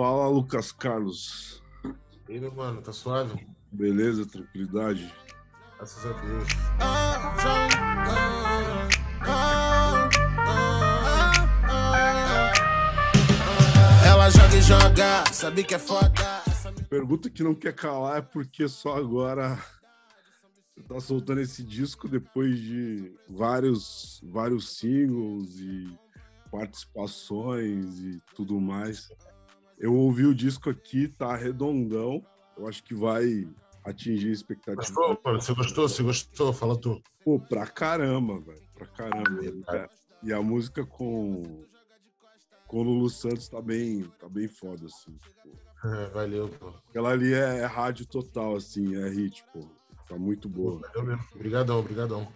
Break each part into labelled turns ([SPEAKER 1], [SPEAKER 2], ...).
[SPEAKER 1] Fala, Lucas Carlos.
[SPEAKER 2] E aí, meu mano, tá suave?
[SPEAKER 1] Beleza, tranquilidade?
[SPEAKER 2] Graças a Deus.
[SPEAKER 3] Ela joga e joga, sabe que é foda.
[SPEAKER 1] Pergunta que não quer calar é porque só agora você tá soltando esse disco depois de vários, vários singles e participações e tudo mais. Eu ouvi o disco aqui, tá redondão. Eu acho que vai atingir a expectativa.
[SPEAKER 2] Gostou, mano? Você gostou? Você gostou? Fala tu.
[SPEAKER 1] Pô, pra caramba, velho. Pra caramba. É. E a música com, com o Lulu Santos tá bem, tá bem foda, assim. Tipo.
[SPEAKER 2] É, valeu, pô.
[SPEAKER 1] Aquela ali é, é, rádio total, assim, é hit, pô. Tá muito boa.
[SPEAKER 2] Valeu mesmo. Obrigadão, obrigadão.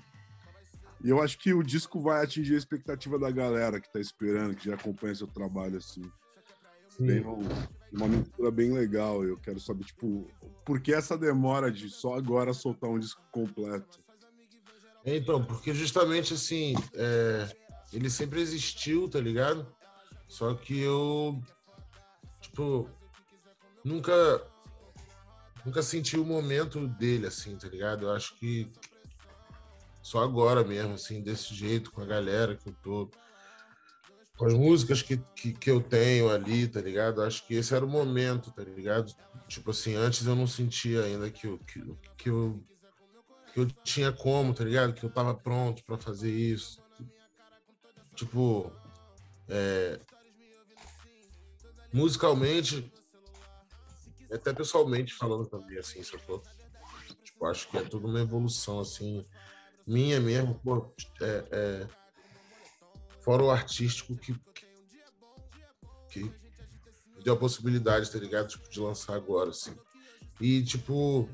[SPEAKER 1] E eu acho que o disco vai atingir a expectativa da galera que tá esperando, que já acompanha seu trabalho, assim. Uma mistura bem legal. Eu quero saber, tipo, por que essa demora de só agora soltar um disco completo?
[SPEAKER 2] Então, porque justamente assim, é, ele sempre existiu, tá ligado? Só que eu, tipo, nunca, nunca senti o momento dele, assim, tá ligado? Eu acho que só agora mesmo, assim, desse jeito, com a galera que eu tô, com as músicas que, que, que, eu tenho ali, tá ligado? Acho que esse era o momento, tá ligado? Tipo assim, antes eu não sentia ainda que eu, que, que eu, que eu tinha como, tá ligado? Que eu tava pronto para fazer isso. Tipo, é, musicalmente, até pessoalmente falando também, assim, sacou? Tipo, acho que é tudo uma evolução, assim, minha mesmo, pô, é, é, fora o artístico que, que, deu a possibilidade, tá ligado? Tipo, de lançar agora, assim. E, tipo,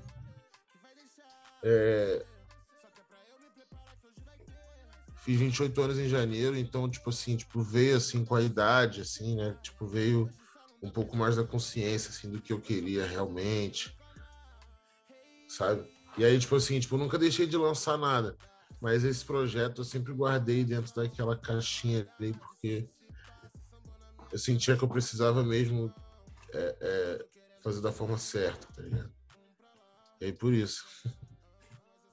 [SPEAKER 2] é, fiz 28 anos em janeiro, então, tipo assim, tipo, veio, assim, com a idade, assim, né? Tipo, veio um pouco mais da consciência, assim, do que eu queria realmente, sabe? E aí, tipo assim, tipo, nunca deixei de lançar nada. Mas esse projeto eu sempre guardei dentro daquela caixinha ali, porque eu sentia que eu precisava mesmo é, é, fazer da forma certa, tá ligado? E aí por isso.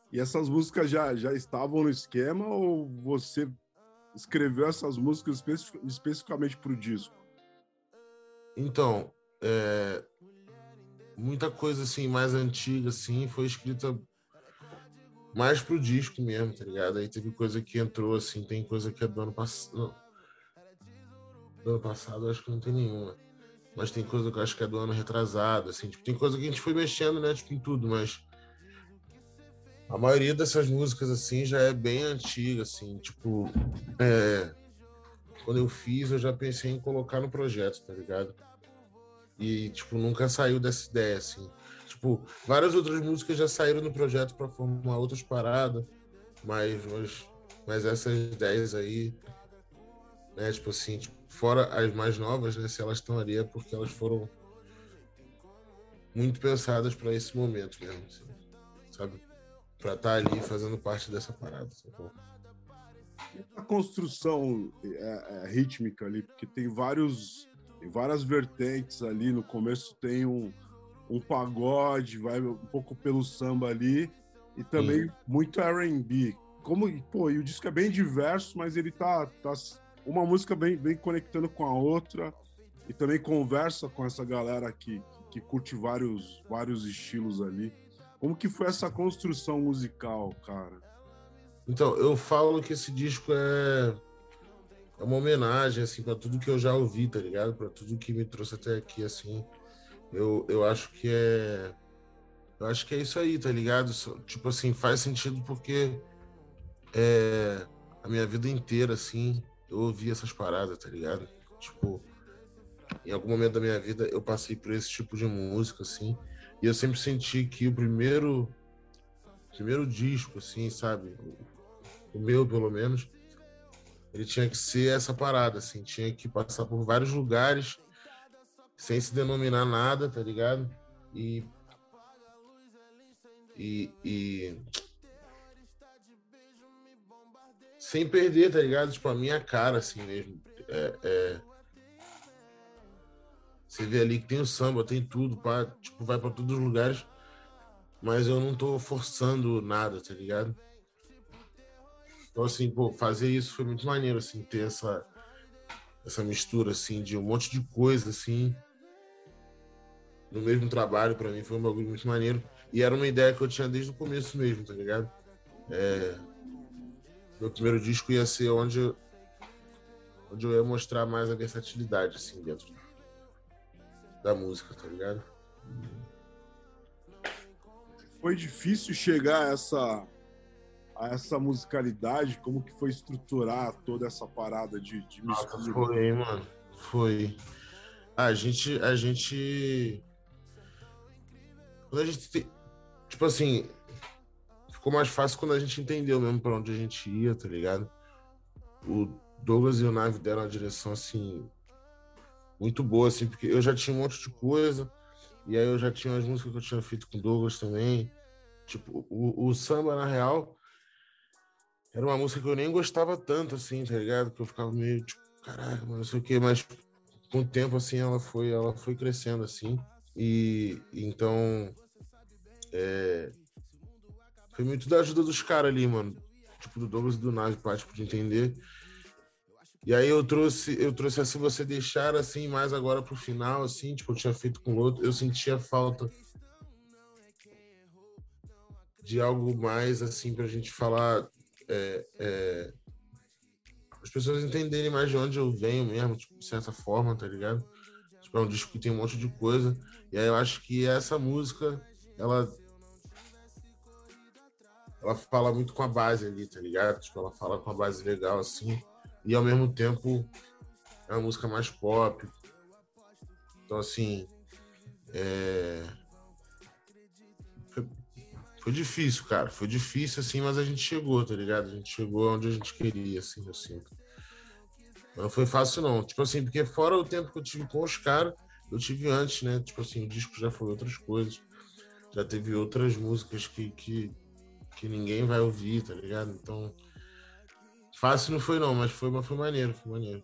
[SPEAKER 1] E essas músicas já, já estavam no esquema ou você escreveu essas músicas especific, especificamente para o disco?
[SPEAKER 2] Então, é, muita coisa assim mais antiga assim foi escrita mais pro disco mesmo, tá ligado? Aí teve coisa que entrou assim, tem coisa que é do ano passado. Do ano passado acho que não tem nenhuma. Mas tem coisa que eu acho que é do ano retrasado, assim, tipo, tem coisa que a gente foi mexendo, né, tipo, em tudo, mas a maioria dessas músicas, assim, já é bem antiga, assim, tipo, é... quando eu fiz, eu já pensei em colocar no projeto, tá ligado? E, tipo, nunca saiu dessa ideia, assim. Tipo, várias outras músicas já saíram no projeto para formar outras paradas, mas, mas, mas essas 10 aí, né, tipo assim, tipo, fora as mais novas, né, se elas estão ali é porque elas foram muito pensadas para esse momento mesmo, assim, sabe? Para estar tá ali fazendo parte dessa parada, sacou?
[SPEAKER 1] A construção é, é, rítmica ali, porque tem vários, tem várias vertentes ali. No começo tem um, um pagode, vai um pouco pelo samba ali, e também Sim. muito R&B. Como, pô, e o disco é bem diverso, mas ele tá, tá uma música bem, bem conectando com a outra e também conversa com essa galera que, que curte vários, vários estilos ali. Como que foi essa construção musical, cara?
[SPEAKER 2] Então, eu falo que esse disco é, é uma homenagem assim para tudo que eu já ouvi, tá ligado? Para tudo que me trouxe até aqui assim. Eu, eu acho que é. Eu acho que é isso aí, tá ligado? Tipo assim, faz sentido porque é, a minha vida inteira, assim, eu ouvi essas paradas, tá ligado? Tipo, em algum momento da minha vida eu passei por esse tipo de música, assim, e eu sempre senti que o primeiro, primeiro disco, assim, sabe? O, meu, pelo menos, ele tinha que ser essa parada, assim, tinha que passar por vários lugares sem se denominar nada, tá ligado? E. E. e sem perder, tá ligado? Tipo, a minha cara, assim mesmo. É, é... Você vê ali que tem o samba, tem tudo, pá, tipo, vai para todos os lugares, mas eu não tô forçando nada, tá ligado? Então, assim, pô, fazer isso foi muito maneiro, assim, ter essa, essa mistura, assim, de um monte de coisa, assim, no mesmo trabalho, para mim foi um bagulho muito maneiro. E era uma ideia que eu tinha desde o começo mesmo, tá ligado? É, meu primeiro disco ia ser onde eu, onde eu ia mostrar mais a versatilidade, assim, dentro da música, tá ligado?
[SPEAKER 1] Foi difícil chegar a essa, a essa musicalidade? Como que foi estruturar toda essa parada de, de
[SPEAKER 2] mistura? Ah, foi, mano. Foi. a gente, a gente... Quando a gente... Tipo assim, ficou mais fácil quando a gente entendeu mesmo para onde a gente ia, tá ligado? O Douglas e o Nave deram uma direção assim muito boa, assim, porque eu já tinha um monte de coisa, e aí eu já tinha as músicas que eu tinha feito com o Douglas também. Tipo, o, o samba, na real, era uma música que eu nem gostava tanto, assim, tá ligado? Que eu ficava meio, tipo, caraca, não sei o quê, mas com o tempo, assim, ela foi, ela foi crescendo, assim. E então, é, foi muito da ajuda dos caras ali, mano. Tipo, do Douglas e do Nave, pra, tipo, de entender. E aí eu trouxe, eu trouxe assim, você deixar assim, mais agora pro final, assim, tipo, eu tinha feito com o outro, eu sentia falta de algo mais, assim, pra gente falar. É, é, as pessoas entenderem mais de onde eu venho mesmo, tipo, de certa forma, tá ligado? Tipo, é um tem um monte de coisa. E aí eu acho que essa música, ela ela fala muito com a base ali, tá ligado? Tipo, ela fala com a base legal, assim, e ao mesmo tempo é uma música mais pop. Então, assim, é... foi, foi, difícil, cara. Foi difícil, assim, mas a gente chegou, tá ligado? A gente chegou onde a gente queria, assim, eu sinto. Não foi fácil, não. Tipo assim, porque fora o tempo que eu tive com os caras, eu tive antes, né? Tipo assim, o disco já foi outras coisas. Já teve outras músicas que, que que ninguém vai ouvir, tá ligado? Então, fácil não foi não, mas foi, mas foi maneiro, foi maneiro.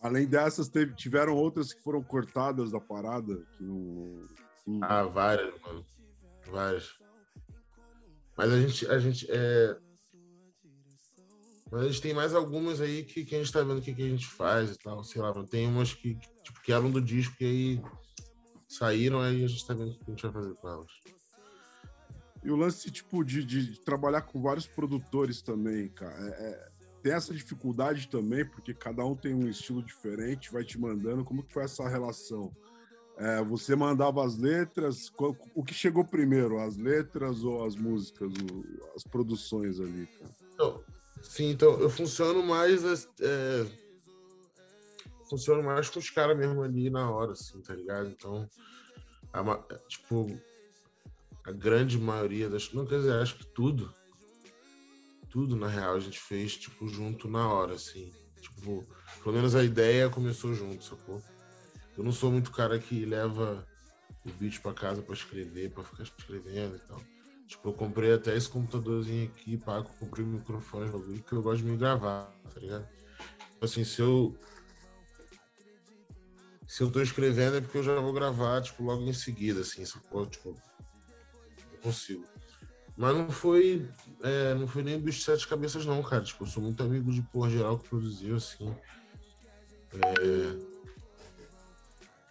[SPEAKER 1] Além dessas, teve, tiveram outras que foram cortadas da parada? Que.
[SPEAKER 2] Ah, várias, mano. Várias. Mas a gente, a gente é... Mas a gente tem mais algumas aí que, que a gente tá vendo o que, que a gente faz e tal, sei lá, tem umas que, tipo, que eram do disco e aí saíram, aí a gente tá vendo o que a gente vai fazer com elas.
[SPEAKER 1] E o lance, tipo, de, de trabalhar com vários produtores também, cara. É, é, tem essa dificuldade também, porque cada um tem um estilo diferente, vai te mandando. Como que foi essa relação? É, você mandava as letras, o que chegou primeiro, as letras ou as músicas, o, as produções ali, cara?
[SPEAKER 2] Então, sim, então eu funciono mais é, funciono mais com os caras mesmo ali na hora, assim, tá ligado? Então, é tipo, a grande maioria das. Não quer dizer, acho que tudo. Tudo, na real, a gente fez, tipo, junto na hora, assim. Tipo, pelo menos a ideia começou junto, sacou? Eu não sou muito cara que leva o beat pra casa pra escrever, pra ficar escrevendo e tal. Tipo, eu comprei até esse computadorzinho aqui, pá, comprei o microfone, bagulho, que eu gosto de me gravar, tá ligado? Tipo assim, se eu. Se eu tô escrevendo é porque eu já vou gravar, tipo, logo em seguida, assim, sacou? Tipo, consigo. Mas não foi, é, não foi nem de sete cabeças, não, cara. Tipo, eu sou muito amigo de porra geral que produziu, assim. É...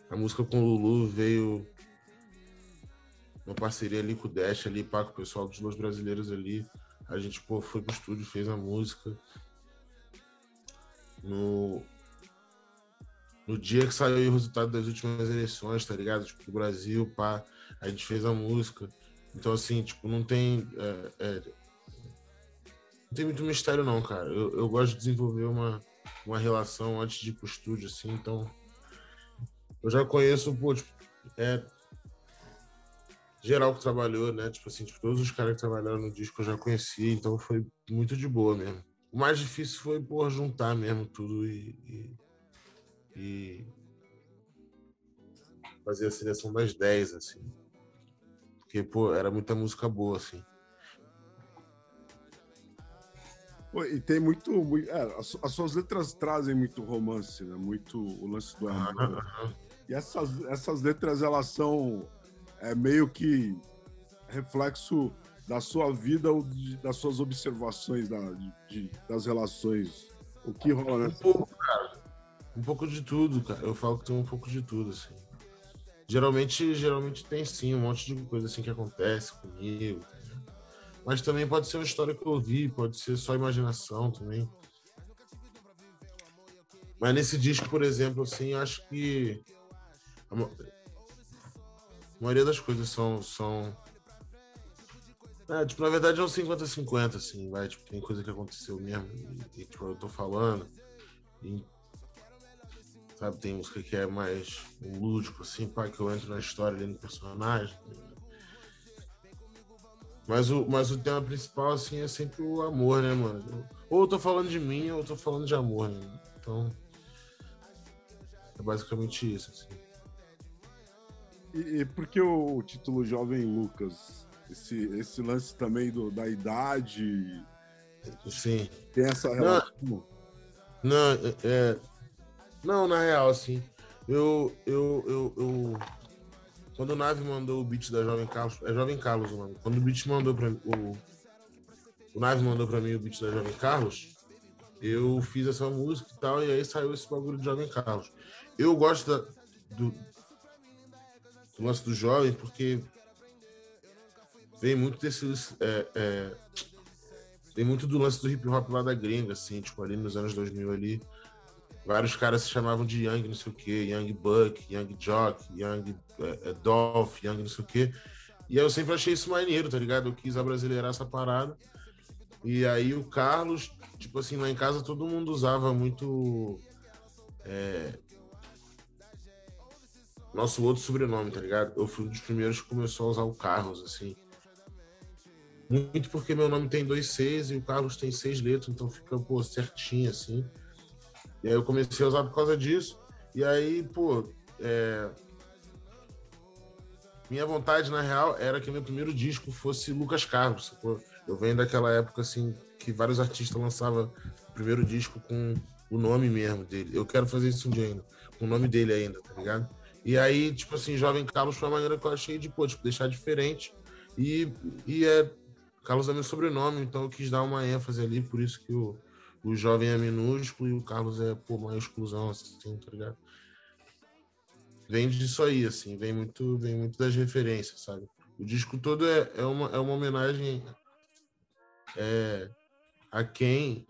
[SPEAKER 2] A música com o Lulu veio uma parceria ali com o Dash, ali, pá, com o pessoal dos Los Brasileiros ali. A gente, pô, foi pro estúdio, fez a música. No, no dia que saiu o resultado das últimas eleições, tá ligado? Tipo, do Brasil, pá, a gente fez a música. Então, assim, tipo, não tem. É, é, não tem muito mistério, não, cara. Eu, eu gosto de desenvolver uma, uma relação antes de ir pro estúdio, assim, então. Eu já conheço, pô, tipo, é, geral que trabalhou, né? Tipo assim, tipo, todos os caras que trabalharam no disco eu já conheci, então foi muito de boa mesmo. O mais difícil foi, pô, juntar mesmo tudo e, e, e fazer a seleção das 10, assim. Porque, pô, era muita música boa, assim.
[SPEAKER 1] Pô, e tem muito. muito é, as, as, suas letras trazem muito romance, né? Muito o lance do amor. E essas, essas letras, elas são é, meio que reflexo da sua vida ou de, das suas observações da, de, das relações? O que rola
[SPEAKER 2] nessa? Um pouco, cara. Um pouco de tudo, cara. Eu falo que tem um pouco de tudo, assim. Geralmente, geralmente tem sim um monte de coisa assim que acontece comigo. Mas também pode ser uma história que eu ouvi, pode ser só imaginação também. Mas nesse disco, por exemplo, assim, acho que a maioria das coisas são. são... É, tipo, na verdade é um 50-50, assim, vai. Tipo, tem coisa que aconteceu mesmo. E, tipo, eu tô falando. E Sabe, tem música que é mais lúdico, assim, pá, que eu entro na história ali no personagem. Mas o, mas o tema principal, assim, é sempre o amor, né, mano? Ou eu tô falando de mim, ou eu tô falando de amor, né? Então. É basicamente isso, assim.
[SPEAKER 1] E, e por que o título Jovem Lucas? Esse, esse lance também do, da idade.
[SPEAKER 2] Sim.
[SPEAKER 1] Tem essa relação?
[SPEAKER 2] Não, não é, não, na real, assim. Eu, eu, eu, eu... Quando o Nave mandou o beat da Jovem Carlos. É Jovem Carlos o nome. Quando o beat mandou pra mim. O, o Nave mandou pra mim o beat da Jovem Carlos. Eu fiz essa música e tal. E aí saiu esse bagulho de Jovem Carlos. Eu gosto da, do, do lance do jovem porque vem muito desse. É, é, vem muito do lance do hip hop lá da gringa, assim, tipo, ali nos anos 2000 ali vários caras se chamavam de Young não sei o que, Young Buck, Young Jock, Young é, Dolph, Young não sei o que. E eu sempre achei isso maneiro, tá ligado? Eu quis abrasileirar essa parada. E aí o Carlos, tipo assim, lá em casa todo mundo usava muito. É, nosso outro sobrenome, tá ligado? Eu fui um dos primeiros que começou a usar o Carlos, assim. Muito porque meu nome tem dois Cs e o Carlos tem seis letras, então fica, pô, certinho, assim. E aí eu comecei a usar por causa disso. E aí, pô, é... minha vontade, na real, era que meu primeiro disco fosse Lucas Carlos. Sacou? Eu venho daquela época, assim, que vários artistas lançavam o primeiro disco com o nome mesmo dele. Eu quero fazer isso um dia ainda, com o nome dele ainda, tá ligado? E aí, tipo assim, Jovem Carlos foi a maneira que eu achei de, pô, tipo, deixar diferente. E, e é. Carlos é meu sobrenome, então eu quis dar uma ênfase ali, por isso que o, o jovem é minúsculo e o Carlos é, pô, maiúsculozão, assim, tá ligado? Vem disso aí, assim, vem muito, vem muito das referências, sabe? O disco todo é, é, uma, é uma homenagem é, a quem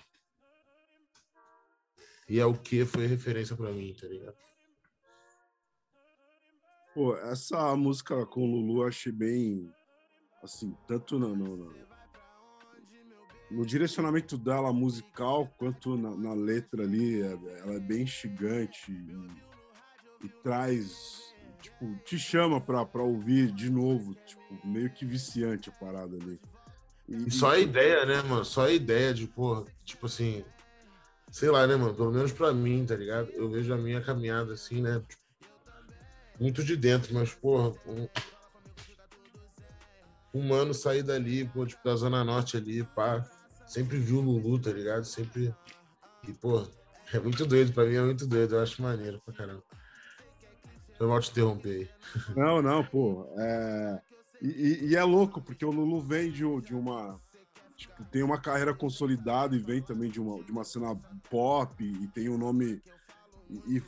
[SPEAKER 2] e ao que foi referência para mim, tá ligado?
[SPEAKER 1] Pô, essa música com o Lulu eu achei bem, assim, tanto no, no, no direcionamento dela musical quanto na, na letra ali, é, ela é bem instigante e, e, traz, tipo, te chama pra, pra ouvir de novo, tipo, meio que viciante a parada ali.
[SPEAKER 2] E, só a ideia, né, mano? Só a ideia de, porra, tipo assim, sei lá, né, mano? Pelo menos pra mim, tá ligado? Eu vejo a minha caminhada assim, né? Tipo, muito de dentro, mas, porra, um, um mano sair dali, pô, tipo, da Zona Norte ali, pá, sempre viu o Lulu, tá ligado? Sempre. E, pô, é muito doido, pra mim é muito doido, eu acho maneiro pra caramba. Foi mal te interromper aí.
[SPEAKER 1] Não, não, pô. É... E, e, é louco, porque o Lulu vem de, de uma. Tipo, tem uma carreira consolidada e vem também de uma, de uma cena pop e tem um nome. E, e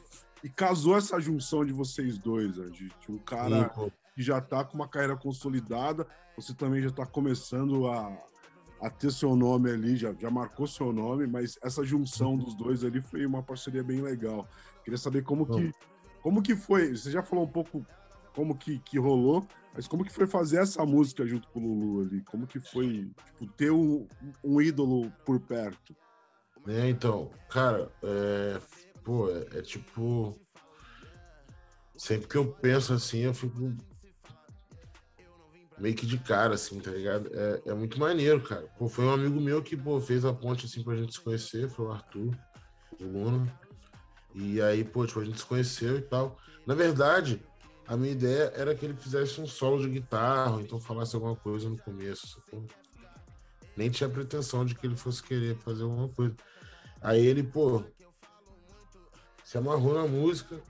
[SPEAKER 1] casou essa junção de vocês dois, de, de um cara Sim, que já tá com uma carreira consolidada, você também já tá começando a, a ter seu nome ali, já, já marcou seu nome, mas essa junção dos dois ali foi uma parceria bem legal. Queria saber como que, como que foi, você já falou um pouco como que, que rolou, mas como que foi fazer essa música junto com o Lulu ali? Como que foi tipo, ter um, um ídolo por perto?
[SPEAKER 2] É, então, cara, é, pô, é, é tipo. Sempre que eu penso assim, eu fico meio que de cara, assim, tá ligado? É, é muito maneiro, cara. Pô, foi um amigo meu que, pô, fez a ponte, assim, pra gente se conhecer, foi o Arthur, o Luna. E aí, pô, tipo, a gente se conheceu e tal. Na verdade, a minha ideia era que ele fizesse um solo de guitarra, então falasse alguma coisa no começo? Nem tinha pretensão de que ele fosse querer fazer alguma coisa. Aí ele, pô, se amarrou na música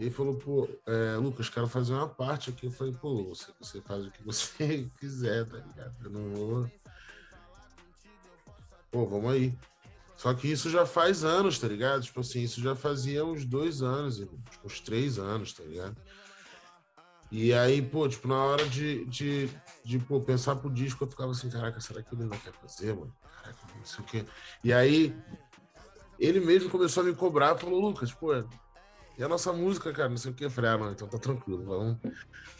[SPEAKER 2] E ele falou, pô, é, Lucas, quero fazer uma parte aqui. Eu falei, pô, você, você faz o que você quiser, tá ligado? Eu não vou. Pô, vamos aí. Só que isso já faz anos, tá ligado? Tipo assim, isso já fazia uns dois anos, tipo, uns três anos, tá ligado? E aí, pô, tipo, na hora de, de, de pô, pensar pro disco, eu ficava assim, caraca, será que ele não quer fazer, mano? Caraca, não sei o quê. E aí, ele mesmo começou a me cobrar, falou, Lucas, pô, e a nossa música, cara, não sei o quê. Eu falei, ah, não, então tá tranquilo, vamos,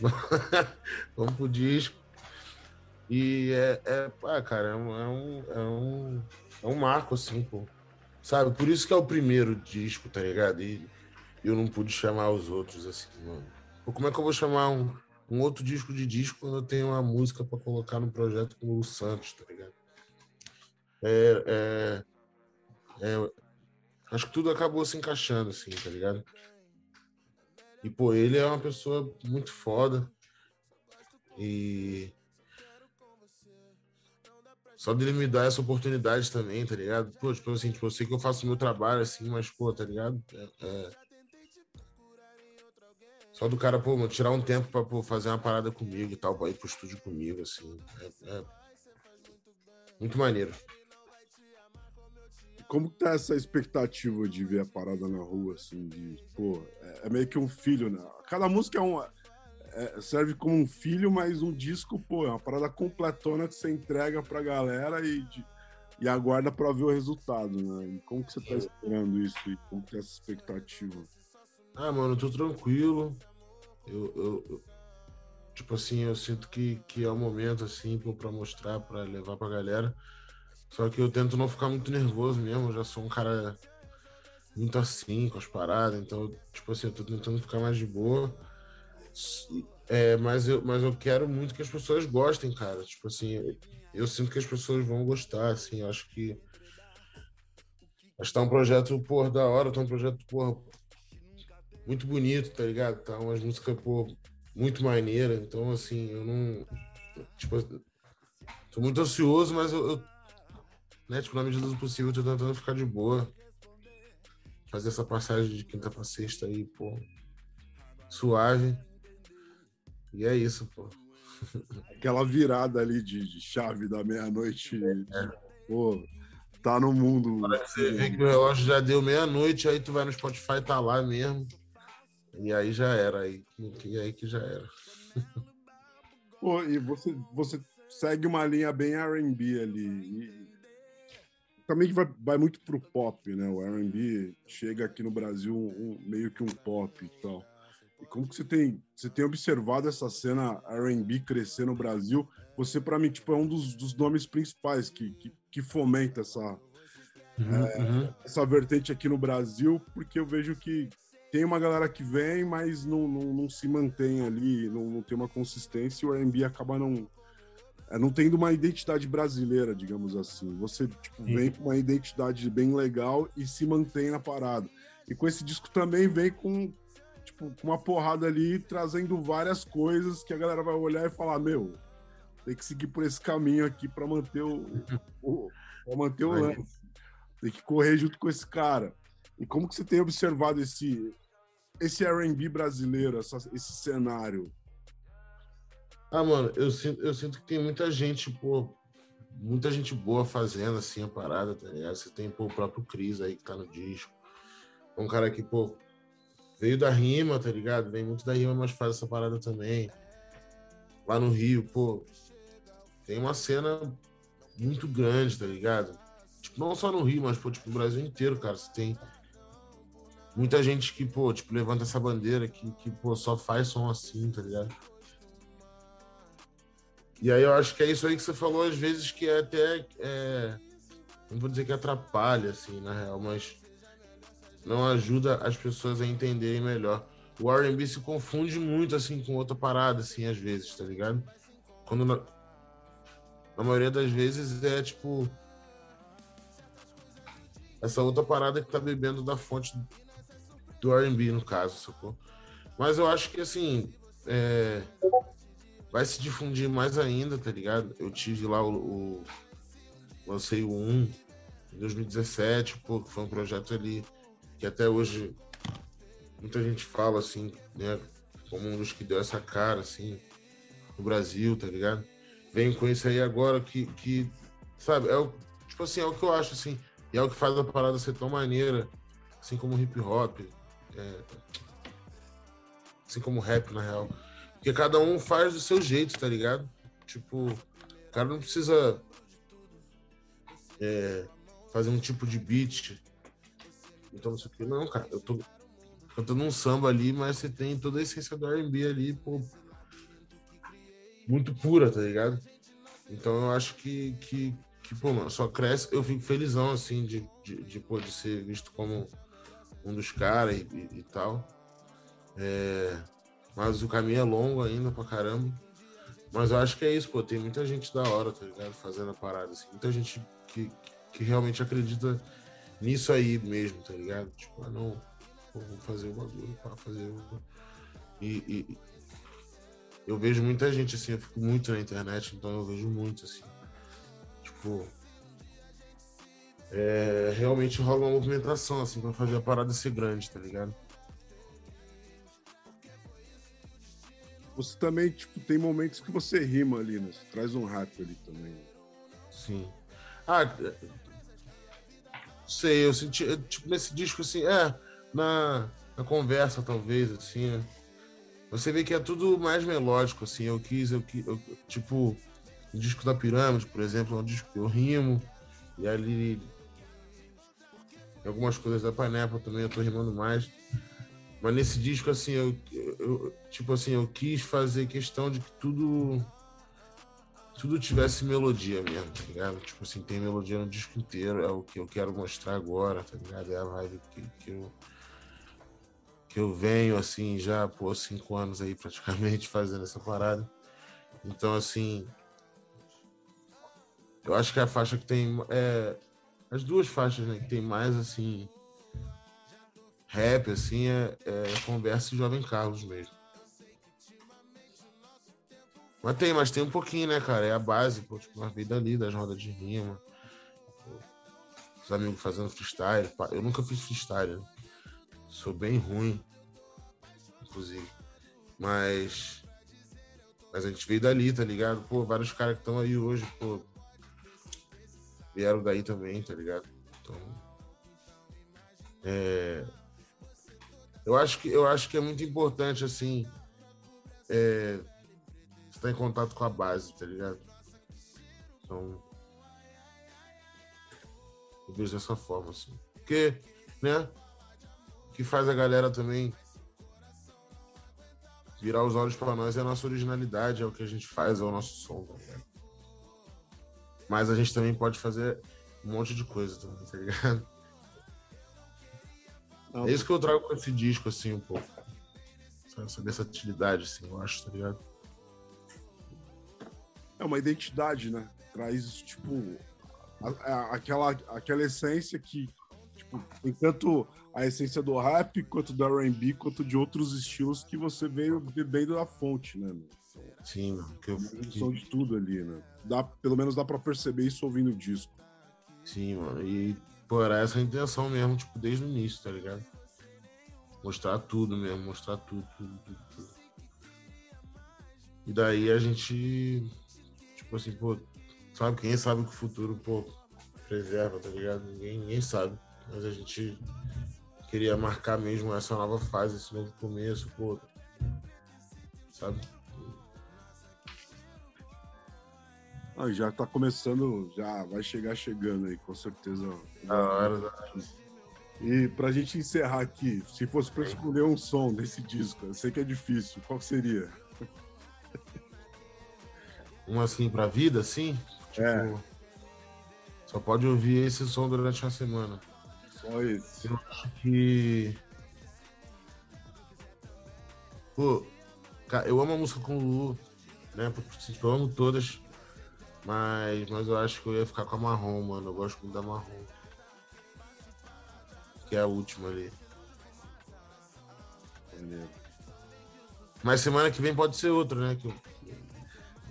[SPEAKER 2] vamos pro disco. E é, é ah, cara, é um, é um, é um, é um marco, assim, pô. Sabe? Por isso que é o primeiro disco, tá ligado? E eu não pude chamar os outros, assim, mano. Pô, como é que eu vou chamar um, um outro disco de disco quando eu tenho uma música para colocar no projeto com o Santos, tá ligado? É, é, é, acho que tudo acabou se encaixando, assim, tá ligado? E, pô, ele é uma pessoa muito foda. E só dele me dar essa oportunidade também, tá ligado? Pô, tipo assim, tipo, eu sei que eu faço o meu trabalho assim, mas, pô, tá ligado? É, é... Só do cara, pô, tirar um tempo pra pô, fazer uma parada comigo e tal, pra ir pro estúdio comigo, assim. É, é... Muito maneiro.
[SPEAKER 1] Como tá essa expectativa de ver a parada na rua, assim, de, pô, é, é meio que um filho, né? Cada música é uma é, serve como um filho, mas um disco, pô, é uma parada completona que você entrega pra galera e, de, e aguarda pra ver o resultado, né? E como que você tá esperando isso e como que é essa expectativa?
[SPEAKER 2] Ah, mano, eu tô tranquilo. Eu, eu, eu, tipo assim, eu sinto que, que é o momento, assim, pô, pra mostrar, pra levar pra galera. Só que eu tento não ficar muito nervoso mesmo, eu já sou um cara muito assim com as paradas, então, tipo assim, eu tô tentando ficar mais de boa. É, mas, eu, mas eu quero muito que as pessoas gostem, cara. Tipo assim, eu, eu sinto que as pessoas vão gostar, assim. Acho que. Acho que tá um projeto, porra, da hora, tá um projeto, porra, muito bonito, tá ligado? Tá umas músicas, pô, muito maneira. Então, assim, eu não. Tipo, tô muito ansioso, mas eu, eu né, tipo, na medida do possível, tô tentando ficar de boa. Fazer essa passagem de quinta pra sexta aí, pô, suave. E é isso, pô.
[SPEAKER 1] Aquela virada ali de, de chave da meia-noite. É. Pô, tá no mundo.
[SPEAKER 2] Você vê que o relógio já deu meia-noite, aí tu vai no Spotify, tá lá mesmo. E aí já era, aí, e aí que já era.
[SPEAKER 1] Pô, e você, você segue uma linha bem RB ali. Também vai, vai muito pro pop, né? O RB chega aqui no Brasil um, meio que um pop e tal. E como que você tem, você tem observado essa cena R&B crescer no Brasil? Você, para mim, tipo, é um dos, dos nomes principais que, que, que fomenta essa, uhum, é, uhum. essa vertente aqui no Brasil, porque eu vejo que tem uma galera que vem, mas não, não, não se mantém ali, não, não tem uma consistência, e o R&B acaba não, não tendo uma identidade brasileira, digamos assim. Você tipo, vem com uma identidade bem legal e se mantém na parada. E com esse disco também vem com, tipo, com uma porrada ali, trazendo várias coisas que a galera vai olhar e falar, meu, tem que seguir por esse caminho aqui para manter o, o pra manter o lance. Tem que correr junto com esse cara. E como que você tem observado esse esse R&B brasileiro, essa, esse cenário?
[SPEAKER 2] Ah, mano, eu sinto, eu sinto que tem muita gente, pô, muita gente boa fazendo assim a parada, tá ligado? Você tem pô, o próprio Cris aí que tá no disco. Um cara que, pô, veio da rima, tá ligado? Vem muito da rima, mas faz essa parada também. Lá no Rio, pô, tem uma cena muito grande, tá ligado? Tipo, não só no Rio, mas, pô, tipo, no Brasil inteiro, cara. Você tem muita gente que, pô, tipo, levanta essa bandeira que, que pô, só faz som assim, tá ligado? E aí eu acho que é isso aí que você falou, às vezes, que é até. É, não vou dizer que atrapalha, assim, na real, mas não ajuda as pessoas a entenderem melhor. O R&B se confunde muito, assim, com outra parada, assim, às vezes, tá ligado? Quando na, na maioria das vezes é, tipo, essa outra parada que tá bebendo da fonte do R&B, no caso, sacou? Mas eu acho que, assim, é, vai se difundir mais ainda, tá ligado? Eu tive lá o... o lancei o 1 em 2017, pô, que foi um projeto ali que até hoje muita gente fala assim, né? Como um dos que deu essa cara, assim, no Brasil, tá ligado? Vem com isso aí agora que, que sabe, é o, tipo assim, é o que eu acho, assim, e é o que faz a parada ser tão maneira, assim como hip hop, é, assim como rap, na real. Porque cada um faz do seu jeito, tá ligado? Tipo, o cara não precisa é, fazer um tipo de beat. Então, não sei o que. Não, cara, eu tô cantando um samba ali, mas você tem toda a essência do R&B ali, pô, muito pura, tá ligado? Então eu acho que, que, que pô, mano, só cresce. Eu fico felizão, assim, de, de, de, ser visto como um dos caras e, e, e, tal. É, mas o caminho é longo ainda pra caramba. Mas eu acho que é isso, pô. Tem muita gente da hora, tá ligado? Fazendo a parada, assim. Muita gente que, que realmente acredita nisso aí mesmo, tá ligado? Tipo, ah, não, vou fazer o bagulho, pra fazer o. E, e, eu vejo muita gente assim, eu fico muito na internet, então eu vejo muito assim. Tipo. É, realmente rola uma movimentação, assim, pra fazer a parada ser grande, tá ligado?
[SPEAKER 1] Você também, tipo, tem momentos que você rima ali, né? Você traz um rap ali também.
[SPEAKER 2] Sim. Ah, sei, eu senti, tipo, nesse disco, assim, é, na, na conversa, talvez, assim, né? Você vê que é tudo mais melódico, assim, eu quis, eu, eu tipo, o disco da Pirâmide, por exemplo, é um disco que eu rimo, e ali algumas coisas da Panepa também eu tô rimando mais. Mas nesse disco, assim, eu, eu, tipo assim, eu quis fazer questão de que tudo tudo tivesse melodia mesmo, tá ligado? Tipo assim, tem melodia no disco inteiro, é o que eu quero mostrar agora, tá ligado? É a vibe que, que, eu, que eu venho, assim, já por cinco anos aí praticamente fazendo essa parada. Então, assim, eu acho que a faixa que tem. É, as duas faixas, né, que tem mais, assim, rap, assim, é, é Conversa e Jovem Carlos mesmo. Mas tem, mas tem um pouquinho, né, cara? É a base, pô, tipo, uma vida ali das rodas de rima. Os amigos fazendo freestyle. Eu nunca fiz freestyle, né? Sou bem ruim, inclusive. Mas. Mas a gente veio dali, tá ligado? Pô, vários caras que estão aí hoje, pô. Vieram daí também, tá ligado? Então. É, eu acho que, eu acho que é muito importante, assim, é, estar em contato com a base, tá ligado? Então, eu vejo dessa forma, assim. Porque, né, que faz a galera também virar os olhos para nós é a nossa originalidade, é o que a gente faz, é o nosso som, tá? Mas a gente também pode fazer um monte de coisa também, tá ligado? Não, é isso que eu trago com esse disco, assim, um pouco. Essa versatilidade, assim, eu acho, tá ligado?
[SPEAKER 1] É uma identidade, né? Traz, tipo, a, a, aquela, aquela essência que, tipo, tem tanto a essência do rap, quanto do R&B, quanto de outros estilos que você veio bebendo da fonte, né?
[SPEAKER 2] Sim, mano.
[SPEAKER 1] Que eu, que... de tudo ali, né? Dá, pelo menos dá pra perceber isso ouvindo o disco.
[SPEAKER 2] Sim, mano. E Pô, era essa a intenção mesmo, tipo, desde o início, tá ligado? Mostrar tudo mesmo, mostrar tudo, tudo, tudo, tudo. E daí a gente, tipo assim, pô, sabe, quem sabe que o futuro, pô, preserva, tá ligado? Ninguém, ninguém sabe. Mas a gente queria marcar mesmo essa nova fase, esse novo começo, pô. Sabe?
[SPEAKER 1] Ah, já tá começando, já vai chegar chegando aí, com certeza.
[SPEAKER 2] Da hora, da.
[SPEAKER 1] E pra gente encerrar aqui, se fosse pra escolher um som desse disco, eu sei que é difícil, qual seria?
[SPEAKER 2] Um assim pra vida, assim?
[SPEAKER 1] Tipo, é.
[SPEAKER 2] Só pode ouvir esse som durante uma semana.
[SPEAKER 1] Só esse.
[SPEAKER 2] Eu acho que. Pô, eu amo a música com o Lu, né? Porque eu amo todas. Mas, mas eu acho que eu ia ficar com a marrom, mano. Eu gosto muito da marrom. Que é a última ali. Entendeu? Mas semana que vem pode ser outra, né? Que eu...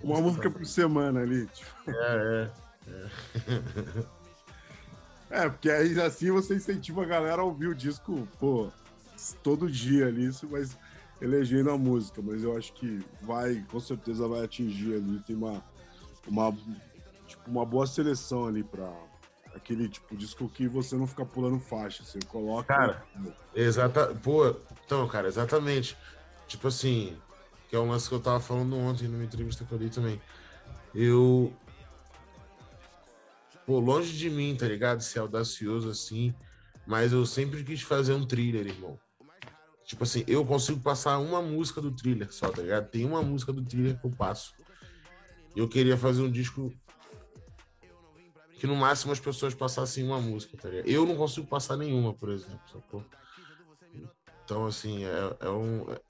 [SPEAKER 1] Uma música por semana ali.
[SPEAKER 2] Tipo. É, é.
[SPEAKER 1] É. é, porque aí assim você incentiva a galera a ouvir o disco, pô, todo dia ali, você vai elegendo a música, mas eu acho que vai, com certeza vai atingir ali, tem uma, uma, tipo, uma boa seleção ali para aquele tipo disco que você não fica pulando faixa, você coloca.
[SPEAKER 2] Cara, exata, pô, então, cara, exatamente. Tipo assim, que é um lance que eu tava falando ontem numa entrevista que eu dei também. Eu pô, longe de mim, tá ligado? Ser audacioso assim, mas eu sempre quis fazer um thriller, irmão. Tipo assim, eu consigo passar uma música do thriller só, tá ligado? Tem uma música do thriller que eu passo. Eu queria fazer um disco que no máximo as pessoas passassem uma música, tá ligado? Eu não consigo passar nenhuma, por exemplo, sacou? Então, assim, é, é um. É...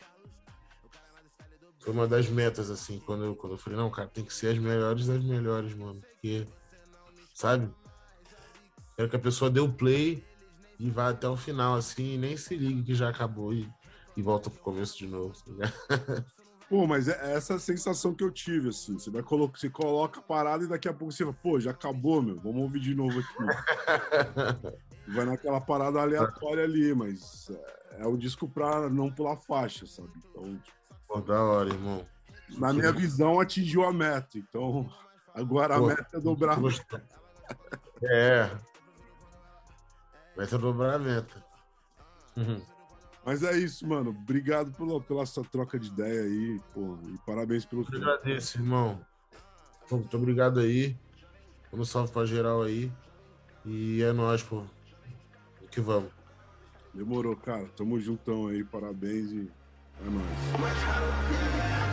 [SPEAKER 2] Foi uma das metas, assim, quando eu, quando eu falei, não, cara, tem que ser as melhores das melhores, mano. Porque, sabe? Quero que a pessoa dê o play e vá até o final, assim, e nem se ligue que já acabou e, e volta pro começo de novo. Tá
[SPEAKER 1] pô, mas é essa sensação que eu tive, assim. Você vai colocar, você coloca a parada e daqui a pouco você fala, pô, já acabou, meu, vamos ouvir de novo aqui. vai naquela parada aleatória ali, mas é, é um disco pra não pular faixa, sabe? Então, tipo,
[SPEAKER 2] pô, da hora, irmão.
[SPEAKER 1] Na minha visão, atingiu a meta. Então, agora pô, a meta é dobrar.
[SPEAKER 2] É, Meta dobrar a meta.
[SPEAKER 1] Uhum. Mas é isso, mano. Obrigado pela, pela essa troca de ideia aí, pô. E parabéns pelo
[SPEAKER 2] Eu agradeço, irmão. Pô, muito obrigado aí. Um salve pra geral aí. E é nóis, pô. Que vamos.
[SPEAKER 1] Demorou, cara. Tamo juntão aí. Parabéns e é nóis.